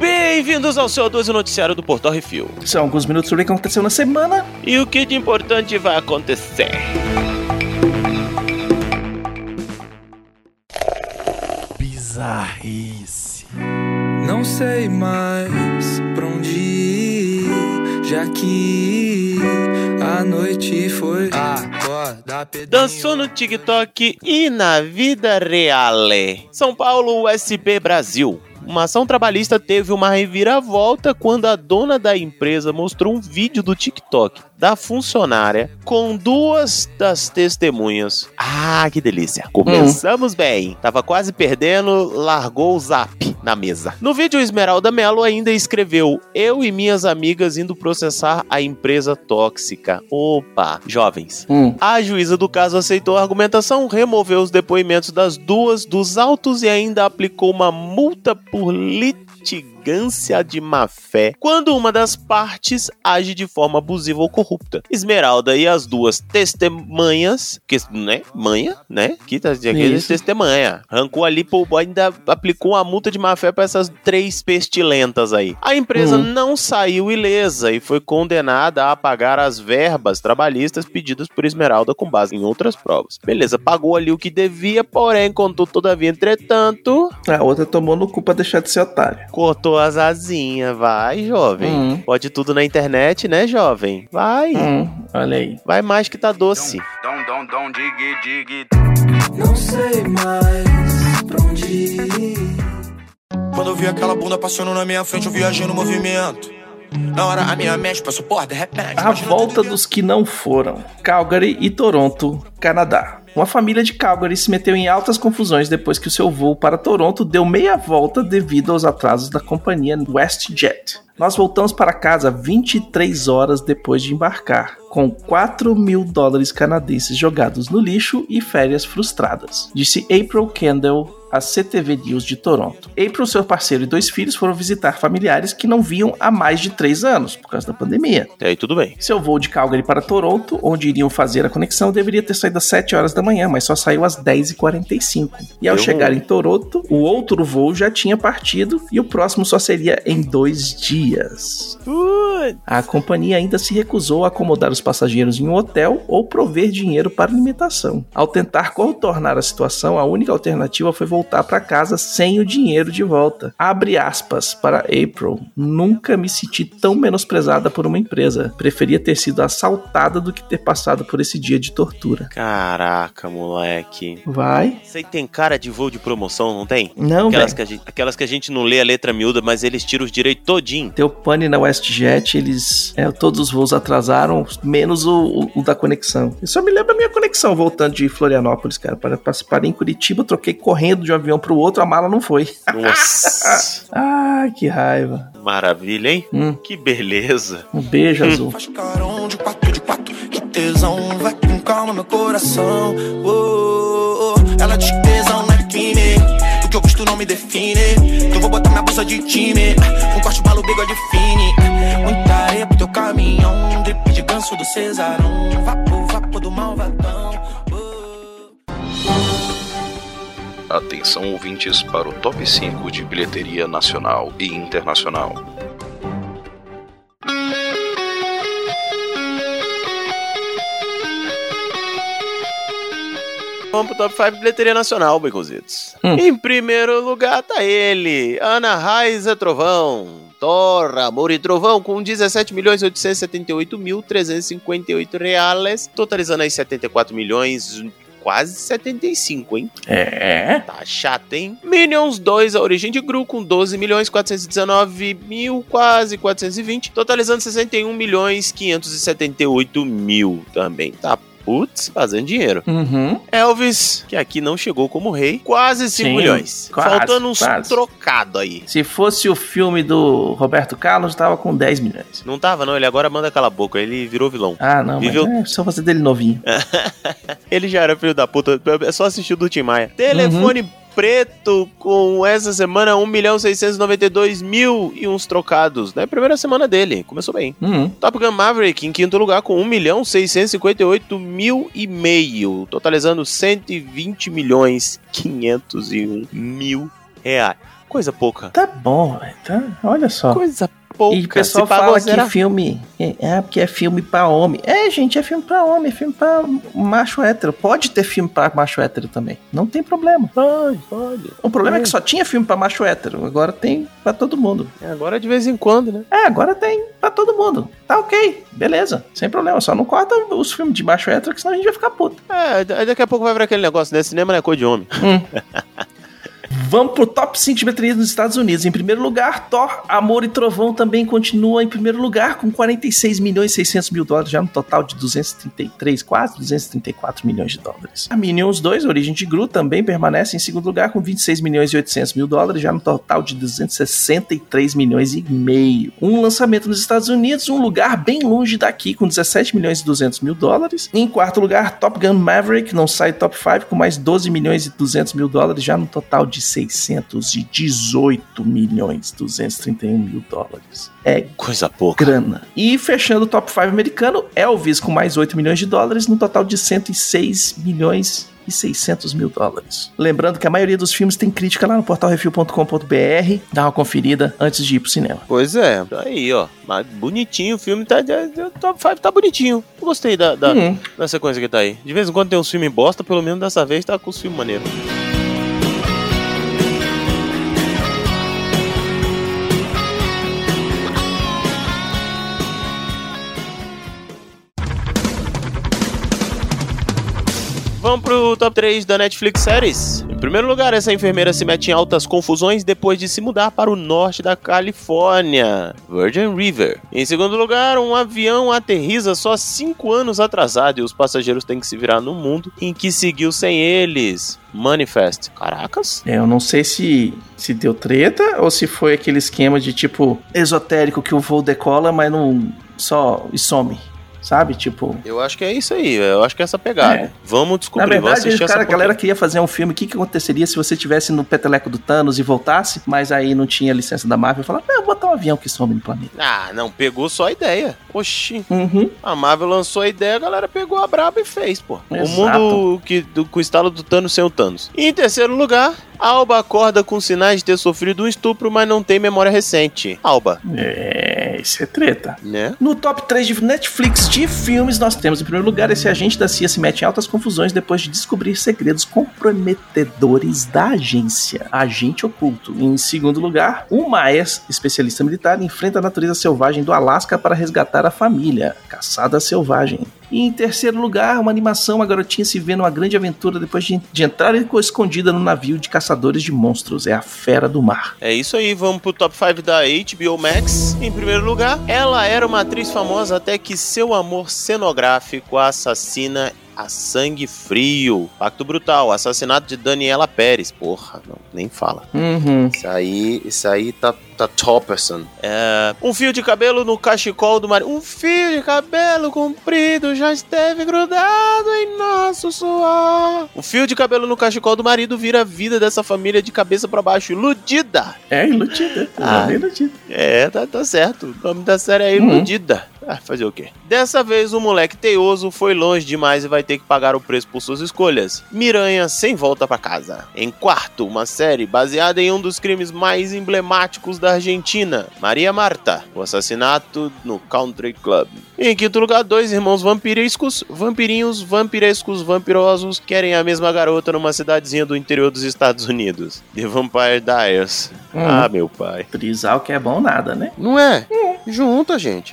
Bem-vindos ao seu 12 Noticiário do Portal Refil. São alguns minutos sobre o que aconteceu na semana. E o que de importante vai acontecer? Bizarrice. Não sei mais pra onde ir, já que a noite foi. Pedrinho. Dançou no TikTok e na vida real. São Paulo USP Brasil. Uma ação trabalhista teve uma reviravolta quando a dona da empresa mostrou um vídeo do TikTok da funcionária com duas das testemunhas. Ah, que delícia. Começamos bem. Tava quase perdendo, largou o zap na mesa. No vídeo, Esmeralda Mello ainda escreveu: Eu e minhas amigas indo processar a empresa tóxica. Opa, jovens. Hum. A juíza do caso aceitou a argumentação, removeu os depoimentos das duas dos autos e ainda aplicou uma multa por litigância de má fé quando uma das partes age de forma abusiva ou corrupta. Esmeralda e as duas testemunhas, que, né? Manha, né? Que tá aqui Isso. testemunha. Arrancou ali, pô, ainda aplicou uma multa de má fé pra essas três pestilentas aí. A empresa Hum. não saiu ilesa e foi condenada a pagar as verbas trabalhistas pedidas por Esmeralda com base em outras provas. Beleza, pagou ali o que devia, porém, contudo, todavia, entretanto, A outra tomou no cu pra deixar de ser otário. cortou as asinhas. Vai, jovem. Hum. Pode tudo na internet, né, jovem? Vai. Hum, olha aí. Vai mais que tá doce. Dom, dom, dom, dig, dig. Não sei mais pra onde ir. Quando eu vi aquela bunda passando na minha frente, eu viajei no movimento. Na hora a minha mente passou por de repente. A volta dos que não foram. Calgary e Toronto, Canadá. Uma família de Calgary se meteu em altas confusões depois que o seu voo para Toronto deu meia volta devido aos atrasos da companhia WestJet. Nós voltamos para casa 23 horas depois de embarcar, com 4 mil dólares canadenses jogados no lixo e férias frustradas, disse April Kendall à CTV News de Toronto. April, seu parceiro e dois filhos foram visitar familiares que não viam há mais de três anos, por causa da pandemia. E aí, tudo bem. Seu voo de Calgary para Toronto, onde iriam fazer a conexão, deveria ter saído às 7 horas da manhã, mas só saiu às 10h45. E ao Deu chegar em Toronto, o outro voo já tinha partido e o próximo só seria em dois dias. Putz. A companhia ainda se recusou a acomodar os passageiros em um hotel ou prover dinheiro para alimentação. Ao tentar contornar a situação, a única alternativa foi voltar para casa sem o dinheiro de volta. Abre aspas para April. Nunca me senti tão menosprezada por uma empresa. Preferia ter sido assaltada do que ter passado por esse dia de tortura. Caraca, moleque. Vai? Isso aí tem cara de voo de promoção, não tem? Não, Aquelas que, a gente, aquelas que a gente não lê a letra miúda, mas eles tiram os direitos todinho. Teu pane na WestJet, eles. é, todos os voos atrasaram, menos o, o- o da conexão. Só me lembro a minha conexão voltando de Florianópolis, cara. Para, para, parei em Curitiba, troquei correndo de um avião pro outro, a mala não foi. Nossa, Ah, que raiva. maravilha, hein? Hum. Que beleza. Um beijo azul. Faz carão de quatro de quatro, que tesão, vai com calma meu coração. Oh, oh, oh. Ela diz que tesão não é crime, o que eu gosto não me define. Então vou botar minha bolsa de time, com corte balo bigode fine. Muita areia pro teu caminhão, drip de ganso do Cesarão, Atenção ouvintes para o top 5 de bilheteria nacional e internacional. Vamos pro top 5 bilheteria nacional, Baconzitos. Hum. Em primeiro lugar tá ele, Ana Raiz é Trovão. Thor, Amor e Trovão, com 17 milhões 878 mil 358 reais, totalizando aí 74 milhões, quase 75, hein? É. Tá chato, hein? Minions 2, a origem de Gru, com 12 milhões 419 mil, quase 420, totalizando 61 milhões 578 mil também. Tá putz, fazendo dinheiro. Uhum. Elvis, que aqui não chegou como rei, quase 5 Sim, milhões. quase, Faltando uns quase. trocados aí. Se fosse o filme do Roberto Carlos, tava com 10 milhões. Não tava, não. Ele agora manda cala a boca. Ele virou vilão. Ah, não, Viveu- mas é só fazer dele novinho. Ele já era filho da puta. É só assistir o do Tim Maia. Telefone preto com essa semana 1 milhão 692 mil e uns trocados. Né? Primeira semana dele, começou bem. Uhum. Top Gun Maverick em quinto lugar com 1 milhão 658 mil e meio, totalizando 120 milhões 501 mil reais. Coisa pouca. Tá bom, velho. Tá, olha só. Coisa pouca. E o pessoal fala zero- que filme é, é porque é filme pra homem. É, gente, é filme pra homem, é filme pra macho hétero. Pode ter filme pra macho hétero também. Não tem problema. Pode, pode. O problema é que só tinha filme pra macho hétero. Agora tem pra todo mundo. É, Agora de vez em quando, né? É, agora tem pra todo mundo. Tá ok, beleza. Sem problema. Só não corta os filmes de macho hétero, que senão a gente vai ficar puto. É, da- daqui a pouco vai virar aquele negócio, né? Cinema não é coisa de homem. Vamos pro top 5 de bilheteria nos Estados Unidos. Em primeiro lugar, Thor, Amor e Trovão também continua em primeiro lugar com 46 milhões e 600 mil dólares, já no total de 233, quase 234 milhões de dólares. A Minions 2, Origem de Gru, também permanece em segundo lugar com 26 milhões e 800 mil dólares, já no total de 263 milhões e meio. Um lançamento nos Estados Unidos, um lugar bem longe daqui, com 17 milhões e 200 mil dólares. Em quarto lugar, Top Gun Maverick, não sai top 5, com mais 12 milhões e 200 mil dólares, já no total de 618 milhões e 231 mil dólares. É Coisa pouca. grana. E fechando o top 5 americano, Elvis com mais 8 milhões de dólares, no total de 106 milhões e 600 mil dólares. Lembrando que a maioria dos filmes tem crítica lá no portalrefil.com.br. Dá uma conferida antes de ir pro cinema. Pois é, aí, ó. Mas bonitinho, o filme tá. O top 5 tá bonitinho. Eu gostei da, da, Hum. da sequência que tá aí. De vez em quando tem uns filmes bosta, pelo menos dessa vez tá com os filmes maneiros. Vamos pro top 3 da Netflix Séries. Em primeiro lugar, essa enfermeira se mete em altas confusões depois de se mudar para o norte da Califórnia, Virgin River. Em segundo lugar, um avião aterriza só 5 anos atrasado e os passageiros têm que se virar no mundo em que seguiu sem eles. Manifest. Caracas. É, Eu não sei se, se deu treta ou se foi aquele esquema de tipo esotérico que o voo decola, mas não só e some. Sabe? Tipo. Eu acho que é isso aí, eu acho que é essa pegada. É. Vamos Na descobrir, vamos verdade, o cara, a galera queria fazer um filme. O que, que aconteceria se você tivesse no peteleco do Thanos e voltasse, mas aí não tinha licença da Marvel e falava, não, botar um avião que some no planeta. Ah, não, pegou só a ideia. Oxi. Uhum. A Marvel lançou a ideia, a galera pegou a braba e fez, pô. O Exato. mundo que, do, com o estalo do Thanos sem o Thanos. E em terceiro lugar, Alba acorda com sinais de ter sofrido um estupro, mas não tem memória recente. Alba, É, isso é treta. né? No top 3 de Netflix de filmes, nós temos em primeiro lugar esse agente da CIA se mete em altas confusões depois de descobrir segredos comprometedores da agência. Agente oculto. Em segundo lugar, uma ex-especialista militar enfrenta a natureza selvagem do Alasca para resgatar a família. Caçada selvagem. E em terceiro lugar, uma animação, uma garotinha se vê numa grande aventura depois de, de entrar e ficou escondida no navio de caçadores de monstros. É a Fera do Mar. É isso aí, vamos pro top 5 da HBO Max. Em primeiro lugar, ela era uma atriz famosa até que seu amor cenográfico a assassina a sangue frio. Pacto Brutal, assassinato de Daniela Pérez. Porra, não, nem fala. Uhum. Isso aí, isso aí tá, tá topperson. É, um fio de cabelo no cachecol do marido. Um fio de cabelo comprido já esteve grudado em nosso suor. O fio de cabelo no cachecol do marido vira a vida dessa família de cabeça pra baixo, iludida. É iludida. Ah. É iludida. É, tá, tá certo. O nome da série é Uhum. Iludida. Ah, fazer o quê? Dessa vez o moleque teioso foi longe demais e vai ter que pagar o preço por suas escolhas. Miranha sem volta pra casa. Em quarto, uma série baseada em um dos crimes mais emblemáticos da Argentina, Maria Marta, o assassinato no Country Club. Em quinto lugar, dois irmãos vampirescos, vampirinhos, vampirescos, vampirosos, querem a mesma garota numa cidadezinha do interior dos Estados Unidos. The Vampire Diaries. Uhum. Ah, meu pai. Trisal que é bom nada, né? Não é? Junta, gente.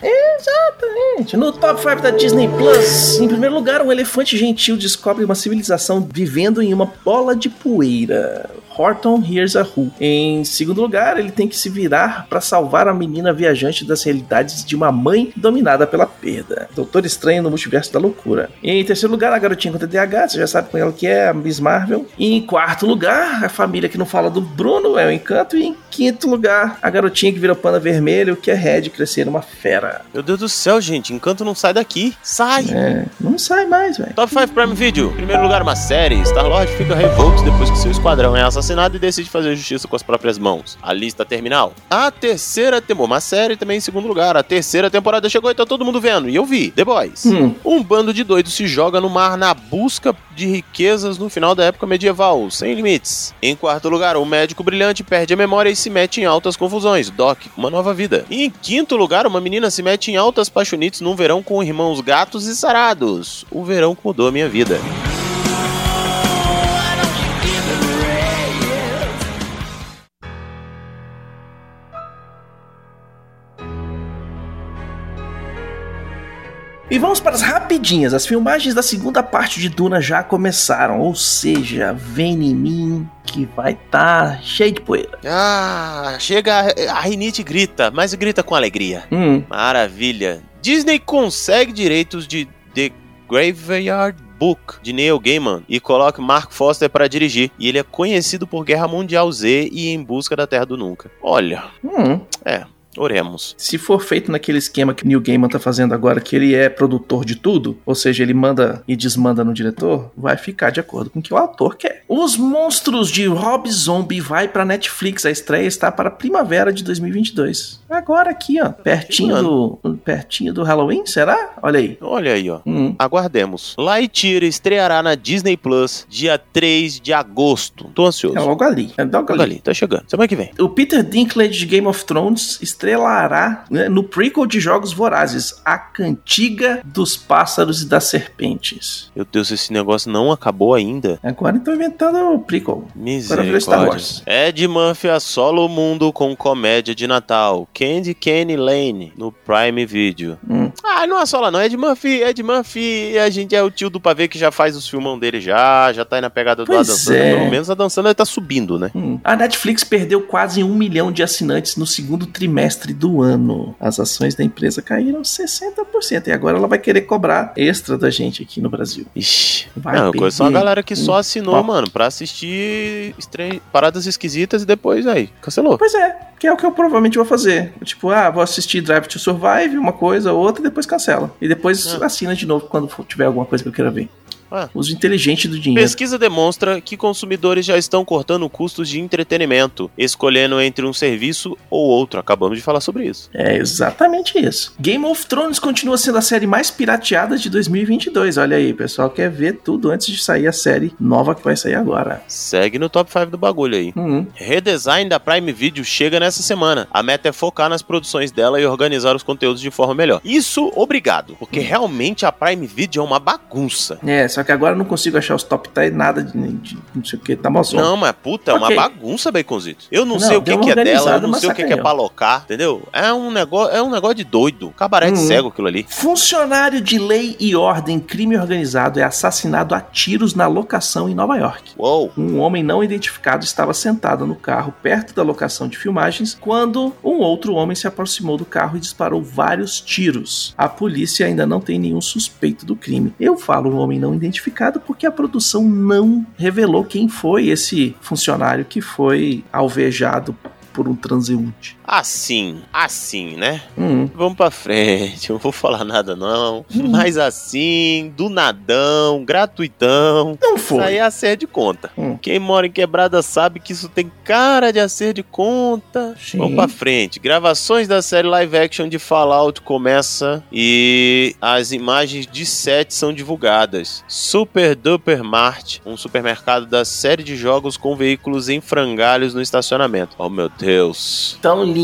Gente, no top 5 da Disney Plus, em primeiro lugar, um elefante gentil descobre uma civilização vivendo em uma bola de poeira. Horton Hears a Who. Em segundo lugar, ele tem que se virar para salvar a menina viajante das realidades de uma mãe dominada pela perda. Doutor Estranho no Multiverso da Loucura. Em terceiro lugar, a garotinha com TDAH, você já sabe com ela que é, a Miss Marvel. E em quarto lugar, a família que não fala do Bruno, é o Encanto. E em quinto lugar, a garotinha que vira panda vermelho, que é Red crescer uma fera. Meu Deus do céu, gente. Encanto não sai daqui. Sai! É, não sai mais, velho. Top 5 Prime Video. Primeiro lugar, uma série. Star-Lord fica revolto depois que seu esquadrão é assassinado e decide fazer justiça com as próprias mãos. A lista terminal. A terceira temporada. Uma série também em segundo lugar. A terceira temporada chegou e tá todo mundo vendo. E eu vi. The Boys. Hum. Um bando de doidos se joga no mar na busca de riquezas no final da época medieval, sem limites. Em quarto lugar, um médico brilhante perde a memória e se mete em altas confusões. Doc, uma nova vida. E em quinto lugar, uma menina se mete em altas paixonites num verão com irmãos gatos e sarados. O verão que mudou a minha vida. E vamos para as rapidinhas. As filmagens da segunda parte de Duna já começaram, ou seja, vem em mim que vai estar tá cheio de poeira. Ah, chega a rinite grita, mas grita com alegria. Hum. Maravilha. Disney consegue direitos de The Graveyard Book de Neil Gaiman e coloca Mark Foster para dirigir. E ele é conhecido por Guerra Mundial Z e Em Busca da Terra do Nunca. Olha, Hum. é, oremos. Se for feito naquele esquema que o Neil Gaiman tá fazendo agora, que ele é produtor de tudo, ou seja, ele manda e desmanda no diretor, vai ficar de acordo com o que o autor quer. Os Monstros de Rob Zombie vai pra Netflix. A estreia está para primavera de 2022. Agora aqui, ó, pertinho do pertinho do Halloween, será? Olha aí. Olha aí, ó. Hum. Aguardemos. Lightyear estreará na Disney Plus dia 3 de agosto. Tô ansioso. É logo ali. É logo Olha ali. ali, tá chegando. Semana que vem. O Peter Dinklage de Game of Thrones estrelará né, no prequel de Jogos Vorazes, A Cantiga dos Pássaros e das Serpentes. Meu Deus, esse negócio não acabou ainda. Agora estão inventando o prequel. virou Star Misericórdia. Wars. Ed Murphy assola o mundo com comédia de Natal. Candy Kenny Lane no Prime Video. Hum. Ah, não assola não. Ed Murphy, Ed Murphy, a gente é o tio do pavê que já faz os filmão dele já, já tá aí na pegada do Pois Adam Sandler. é. Pelo menos a Dan Sandler tá subindo, né? Hum. A Netflix perdeu quase um milhão de assinantes no segundo trimestre do ano. As ações da empresa caíram 60% e agora ela vai querer cobrar extra da gente aqui no Brasil. Ixi. Vai não, eu conheço uma perder galera que só assinou, mano, pra assistir estre- paradas esquisitas e depois aí, cancelou. Pois é, que é o que eu provavelmente vou fazer. Tipo, ah, vou assistir Drive to Survive, uma coisa, outra, e depois cancela. E depois Ah. assina de novo quando tiver alguma coisa que eu queira ver. Ah. Uso inteligente do dinheiro. Pesquisa demonstra que consumidores já estão cortando custos de entretenimento, escolhendo entre um serviço ou outro. Acabamos de falar sobre isso. É exatamente isso. Game of Thrones continua sendo a série mais pirateada de 2022. Olha aí, o pessoal quer ver tudo antes de sair a série nova que vai sair agora. Segue no top 5 do bagulho aí. Hum. Redesign da Prime Video chega nessa semana. A meta é focar nas produções dela e organizar os conteúdos de forma melhor. Isso, obrigado, porque realmente a Prime Video é uma bagunça. É, só que agora eu não consigo achar os top 10, nada de, de não sei o que, tá mozão. Não, mas puta, é uma Ok. bagunça, Baconzito. Eu não, Não, sei o que, uma que é dela, eu não sei o que, que é sacanhou. pra alocar, entendeu? É um negócio, é um negócio de doido. Cabaré de Uhum. cego aquilo ali. Funcionário de lei e ordem, crime organizado, é assassinado a tiros na locação em Nova York. Uou. Um homem não identificado estava sentado no carro perto da locação de filmagens quando um outro homem se aproximou do carro e disparou vários tiros. A polícia ainda não tem nenhum suspeito do crime. Eu falo um homem não identificado porque a produção não revelou quem foi esse funcionário que foi alvejado por um transeunte. Assim, assim, né? Hum, Vamos pra frente, eu não vou falar nada não. Mas assim, do nadão, gratuitão. não Isso foi. aí é acerto de conta. Hum. Quem mora em quebrada sabe que isso tem cara de acerto de conta. Sim. Vamos pra frente. Gravações da série live action de Fallout começa e as imagens de set são divulgadas. Super Duper Mart, um supermercado da série de jogos com veículos em frangalhos no estacionamento. Oh meu Deus. Tão lindo,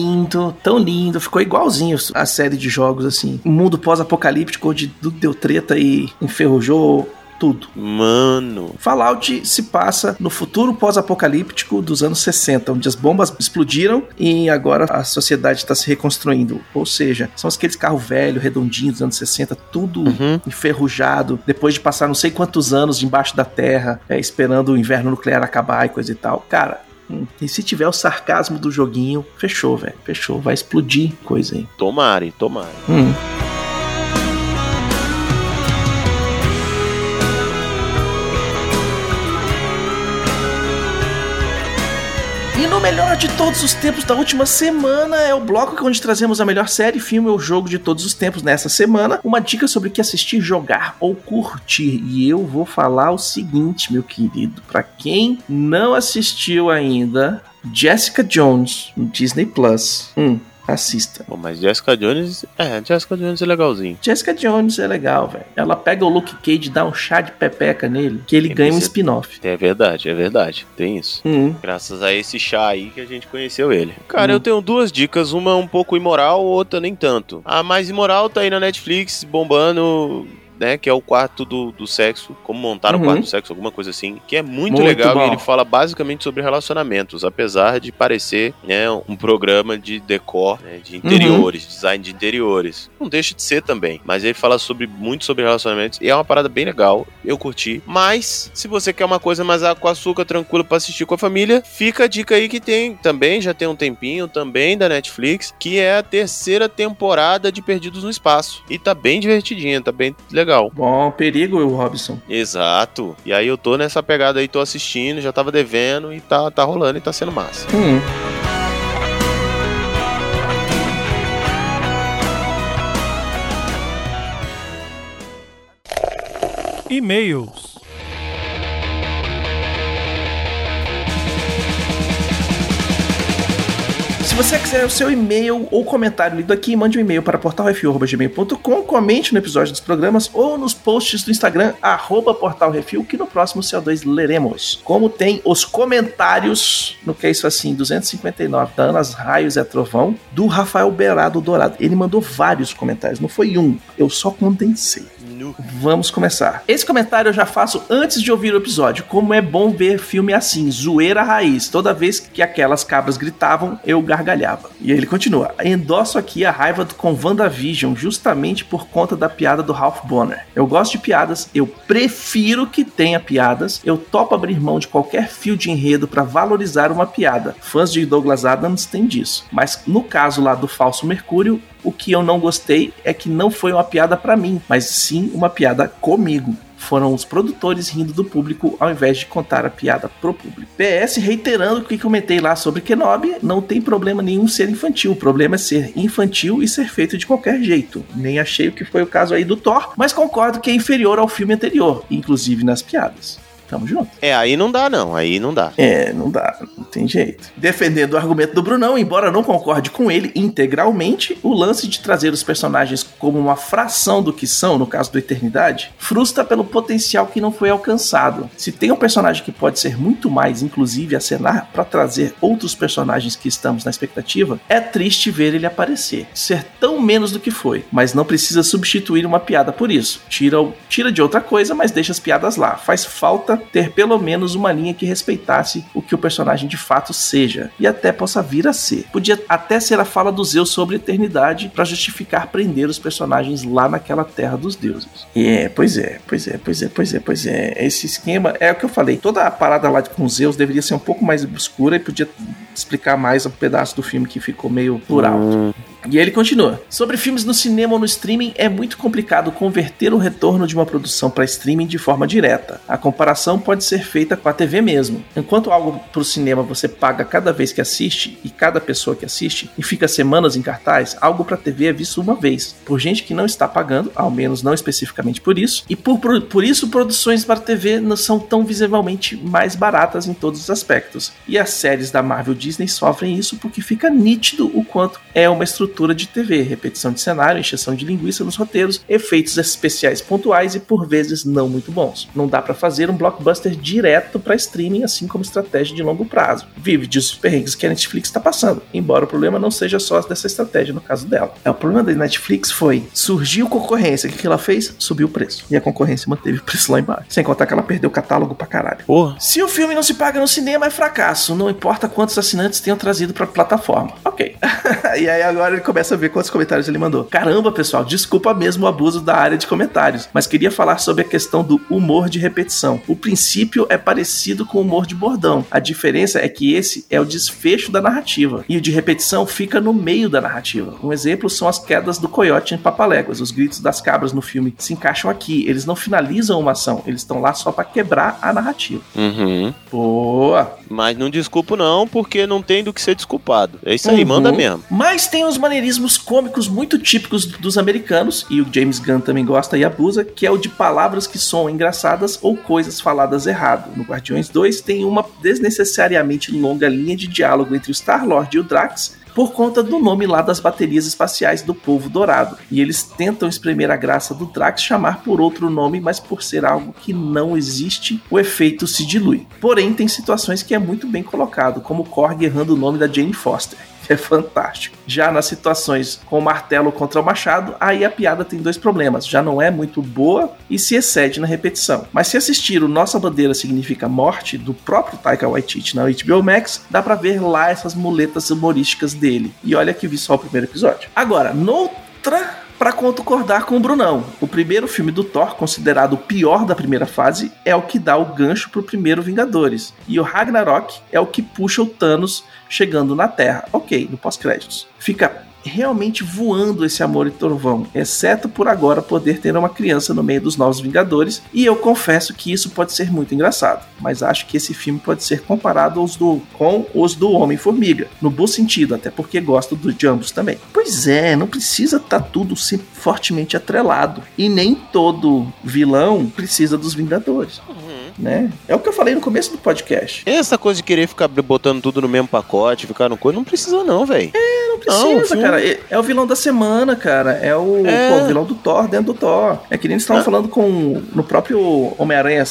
tão lindo. Ficou igualzinho a série de jogos, assim. Mundo pós-apocalíptico onde tudo deu treta e enferrujou tudo. Mano. Fallout se passa no futuro pós-apocalíptico dos anos 60, onde as bombas explodiram e agora a sociedade está se reconstruindo. Ou seja, são aqueles carros velhos, redondinhos dos anos 60, tudo Uhum. enferrujado, depois de passar não sei quantos anos embaixo da terra, é, esperando o inverno nuclear acabar e coisa e tal. Cara. Hum, E se tiver o sarcasmo do joguinho, fechou, velho. Fechou. Vai explodir coisa aí. Tomare, tomare. Hum. E no melhor de todos os tempos da última semana é o bloco onde trazemos a melhor série, filme ou jogo de todos os tempos nessa semana. Uma dica sobre o que assistir, jogar ou curtir. E eu vou falar o seguinte, meu querido, para quem não assistiu ainda, Jessica Jones no Disney Plus. Hum, assista. Pô, mas Jessica Jones. É, Jessica Jones é legalzinho. Jessica Jones é legal, velho. Ela pega o Luke Cage, dá um chá de pepeca nele, que ele Tem ganha um spin-off. É verdade, é verdade. Tem isso. Hum. Graças a esse chá aí que a gente conheceu ele. Cara, Hum. eu tenho duas dicas, uma um pouco imoral, outra nem tanto. A mais imoral tá aí na Netflix, bombando, né? Que é o quarto do, do sexo, como montar o Uhum. quarto do sexo, alguma coisa assim. Que é muito, Muito legal bom. e ele fala basicamente sobre relacionamentos, apesar de parecer né, um programa de decor, né, de interiores, design de interiores. Não deixa de ser também, mas ele fala sobre muito sobre relacionamentos e é uma parada bem legal, eu curti. Mas, se você quer uma coisa mais água com açúcar, tranquila pra assistir com a família, fica a dica aí que tem também, já tem um tempinho, também da Netflix, que é a terceira temporada de Perdidos no Espaço. E tá bem divertidinha, tá bem legal. Bom, perigo, Will Robson. Exato. E aí eu tô nessa pegada aí, tô assistindo, já tava devendo e tá, tá rolando e tá sendo massa. Hum. E-mails. Se você quiser o seu e-mail ou comentário lido aqui, mande um e-mail para portalrefil.gmail.com, comente no episódio dos programas ou nos posts do Instagram, portalrefil, que no próximo CO2 leremos. Como tem os comentários no que é isso assim, 259 da Anas Raios é Trovão, do Rafael Berado Dourado. Ele mandou vários comentários, não foi um, eu só condensei. Vamos começar. Esse comentário eu já faço antes de ouvir o episódio. Como é bom ver filme assim, zoeira raiz. Toda vez que aquelas cabras gritavam, eu gargalhava. E ele continua. Endosso aqui a raiva do- com WandaVision, justamente por conta da piada do Ralph Bonner. Eu gosto de piadas, eu prefiro que tenha piadas. Eu topo abrir mão de qualquer fio de enredo para valorizar uma piada. Fãs de Douglas Adams têm disso. Mas no caso lá do falso Mercúrio, o que eu não gostei é que não foi uma piada pra mim, mas sim uma piada comigo. Foram os produtores rindo do público ao invés de contar a piada pro público. PS, reiterando o que comentei lá sobre Kenobi, não tem problema nenhum ser infantil. O problema é ser infantil e ser feito de qualquer jeito. Nem achei o que foi o caso aí do Thor, mas concordo que é inferior ao filme anterior, inclusive nas piadas. Tamo junto. É, aí não dá não, aí não dá. É, não dá, não tem jeito. Defendendo o argumento do Brunão, embora não concorde com ele integralmente, o lance de trazer os personagens como uma fração do que são, no caso do Eternidade, frustra pelo potencial que não foi alcançado. Se tem um personagem que pode ser muito mais, inclusive acenar para trazer outros personagens que estamos na expectativa, é triste ver ele aparecer, ser tão menos do que foi, mas não precisa substituir uma piada por isso. Tira, o- tira de outra coisa, mas deixa as piadas lá. Faz falta ter pelo menos uma linha que respeitasse o que o personagem de fato seja e até possa vir a ser. Podia até ser a fala do Zeus sobre a eternidade para justificar prender os personagens lá naquela terra dos deuses. É, pois é, pois é, pois é, pois é, pois é. Esse esquema é o que eu falei. Toda a parada lá com Zeus deveria ser um pouco mais obscura e podia explicar mais um pedaço do filme que ficou meio por alto. E ele continua. Sobre filmes no cinema ou no streaming, é muito complicado converter o retorno de uma produção para streaming de forma direta. A comparação pode ser feita com a TV mesmo. Enquanto algo para o cinema você paga cada vez que assiste e cada pessoa que assiste e fica semanas em cartaz, algo para TV é visto uma vez. Por gente que não está pagando, ao menos não especificamente por isso, e por, por, por isso produções para TV não são tão visivelmente mais baratas em todos os aspectos. E as séries da Marvel Disney sofrem isso porque fica nítido o quanto é uma estrutura de TV, repetição de cenário, encheção de linguiça nos roteiros, efeitos especiais pontuais e por vezes não muito bons. Não dá para fazer um blockbuster direto para streaming assim como estratégia de longo prazo. Vive dos perrengues que a Netflix está passando, embora o problema não seja só dessa estratégia no caso dela. É, o problema da Netflix foi surgiu concorrência, o que, ela fez? Subiu o preço. E a concorrência manteve o preço lá embaixo. Sem contar que ela perdeu o catálogo pra caralho. Porra. Se o filme não se paga no cinema, é fracasso. Não importa quantos assinantes tenham trazido pra plataforma. Ok. e aí agora começa a ver quantos comentários ele mandou. Caramba, pessoal, desculpa mesmo o abuso da área de comentários, mas queria falar sobre a questão do humor de repetição. O princípio é parecido com o humor de bordão. A diferença é que esse é o desfecho da narrativa. E o de repetição fica no meio da narrativa. Um exemplo são as quedas do coiote em Papaléguas. Os gritos das cabras no filme se encaixam aqui. Eles não finalizam uma ação, eles estão lá só pra quebrar a narrativa. Uhum. Boa! Mas não desculpo não, porque não tem do que ser desculpado. É isso aí, Uhum. manda mesmo. Mas tem uns maneirismos cômicos muito típicos dos americanos, e o James Gunn também gosta e abusa, que é o de palavras que soam engraçadas ou coisas faladas errado. No Guardiões 2 tem uma desnecessariamente longa linha de diálogo entre o Star-Lord e o Drax, por conta do nome lá das baterias espaciais do povo dourado. E eles tentam espremer a graça do Drax chamar por outro nome, mas por ser algo que não existe, o efeito se dilui. Porém, tem situações que é muito bem colocado, como Korg errando o nome da Jane Foster. Que É fantástico. Já nas situações com o martelo contra o machado, aí a piada tem dois problemas. Já não é muito boa e se excede na repetição. Mas se assistir o Nossa Bandeira Significa Morte, do próprio Taika Waititi na HBO Max, dá pra ver lá essas muletas humorísticas dele. E olha que vi só o primeiro episódio. Agora, noutra para concordar com o Brunão. O primeiro filme do Thor, considerado o pior da primeira fase, é o que dá o gancho pro primeiro Vingadores. E o Ragnarok é o que puxa o Thanos chegando na Terra. Ok, no pós-créditos. Fica realmente voando esse amor e trovão, exceto por agora poder ter uma criança no meio dos novos Vingadores, e eu confesso que isso pode ser muito engraçado, mas acho que esse filme pode ser comparado aos do, com os do Homem-Formiga, no bom sentido, até porque gosto do de ambos também. Pois é, não precisa estar tá tudo fortemente atrelado, e nem todo vilão precisa dos Vingadores. Né? É o que eu falei no começo do podcast. Essa coisa de querer ficar botando tudo no mesmo pacote, ficar no coisa, não precisa não, velho. Não precisa, Não, cara. É, é o vilão da semana, cara. É o, É. pô, o vilão do Thor dentro do Thor. É que nem eles estavam falando com. No próprio Homem-Aranha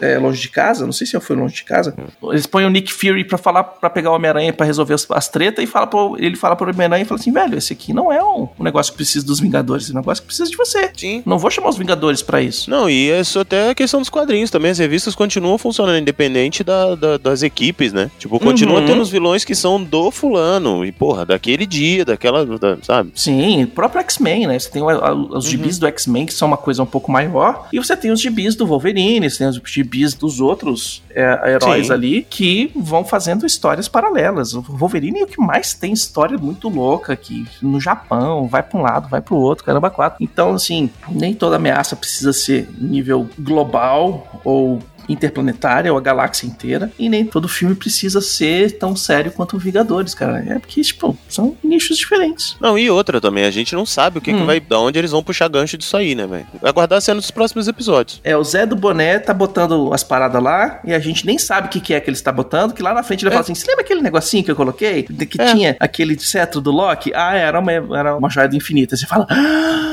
é, Longe de Casa. Não sei se foi Longe de Casa. Eles põem o Nick Fury pra falar para pegar o Homem-Aranha pra resolver as, as tretas e fala pro, ele fala pro Homem-Aranha e fala assim: velho, esse aqui não é um, um negócio que precisa dos Vingadores, é um negócio que precisa de você. Sim. Não vou chamar os Vingadores pra isso. Não, e isso até é questão dos quadrinhos também. As revistas continuam funcionando independente da- da- das equipes, né? Tipo, continua Uhum. tendo os vilões que são do fulano. E, porra, daquele dia, daquela. da- sabe? Sim, o próprio X-Men, né? Você tem o- os gibis do X-Men, que são uma coisa um pouco maior, e você tem os gibis do Wolverine, você tem os gibis dos outros é, heróis Sim. ali, que vão fazendo histórias paralelas. O Wolverine é o que mais tem história muito louca, que no Japão, vai pra um lado, vai pro outro, caramba, quatro. Então, assim, nem toda ameaça precisa ser nível global ou interplanetária ou a galáxia inteira, e nem todo filme precisa ser tão sério quanto o Vingadores, cara. É porque, tipo, são nichos diferentes. Não, e outra também, a gente não sabe o que, que Hum. vai. Da onde eles vão puxar gancho disso aí, né, velho? Vai aguardar sendo dos próximos episódios. É, o Zé do Boné tá botando as paradas lá e a gente nem sabe o que, que é que ele está botando, que lá na frente ele É. fala assim: você lembra aquele negocinho que eu coloquei? Que É. tinha aquele cetro do Loki? Ah, era uma, era uma joia do infinito. Aí você fala: ah,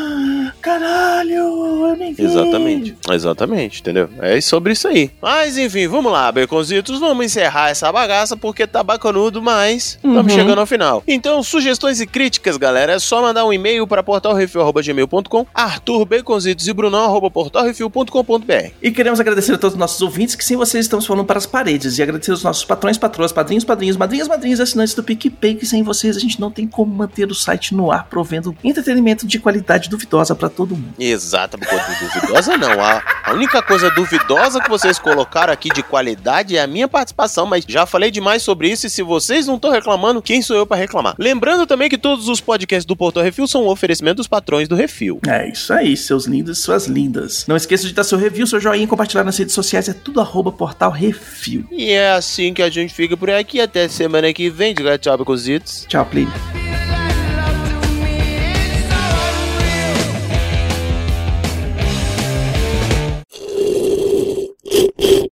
caralho, eu nem vi. Exatamente. Exatamente, entendeu? É sobre isso aí. Mas enfim, vamos lá, Baconzitos. Vamos encerrar essa bagaça porque tá bacanudo, mas estamos Uhum. chegando ao final. Então, sugestões e críticas, galera, é só mandar um e-mail para portalrefil.gmail.com, Arthur Baconzitos e Brunão, arroba portalrefil.com.br. E queremos agradecer a todos os nossos ouvintes, que sem vocês estamos falando para as paredes. E agradecer aos nossos patrões, patroas, padrinhos, padrinhos, madrinhas, madrinhas, assinantes do PicPay, que sem vocês a gente não tem como manter o site no ar, provendo entretenimento de qualidade duvidosa para todo mundo. Exato, coisa duvidosa não. A, a única coisa duvidosa que vocês colocaram aqui de qualidade é a minha participação, mas já falei demais sobre isso e se vocês não estão reclamando, quem sou eu para reclamar? Lembrando também que todos os podcasts do Portal Refil são um oferecimento dos patrões do Refil. É isso aí, seus lindos e suas lindas. Não esqueça de dar seu review, seu joinha e compartilhar nas redes sociais. É tudo arroba portal refil. E é assim que a gente fica por aqui. Até semana que vem. Diga tchau, Becositos. Tchau, Plínio.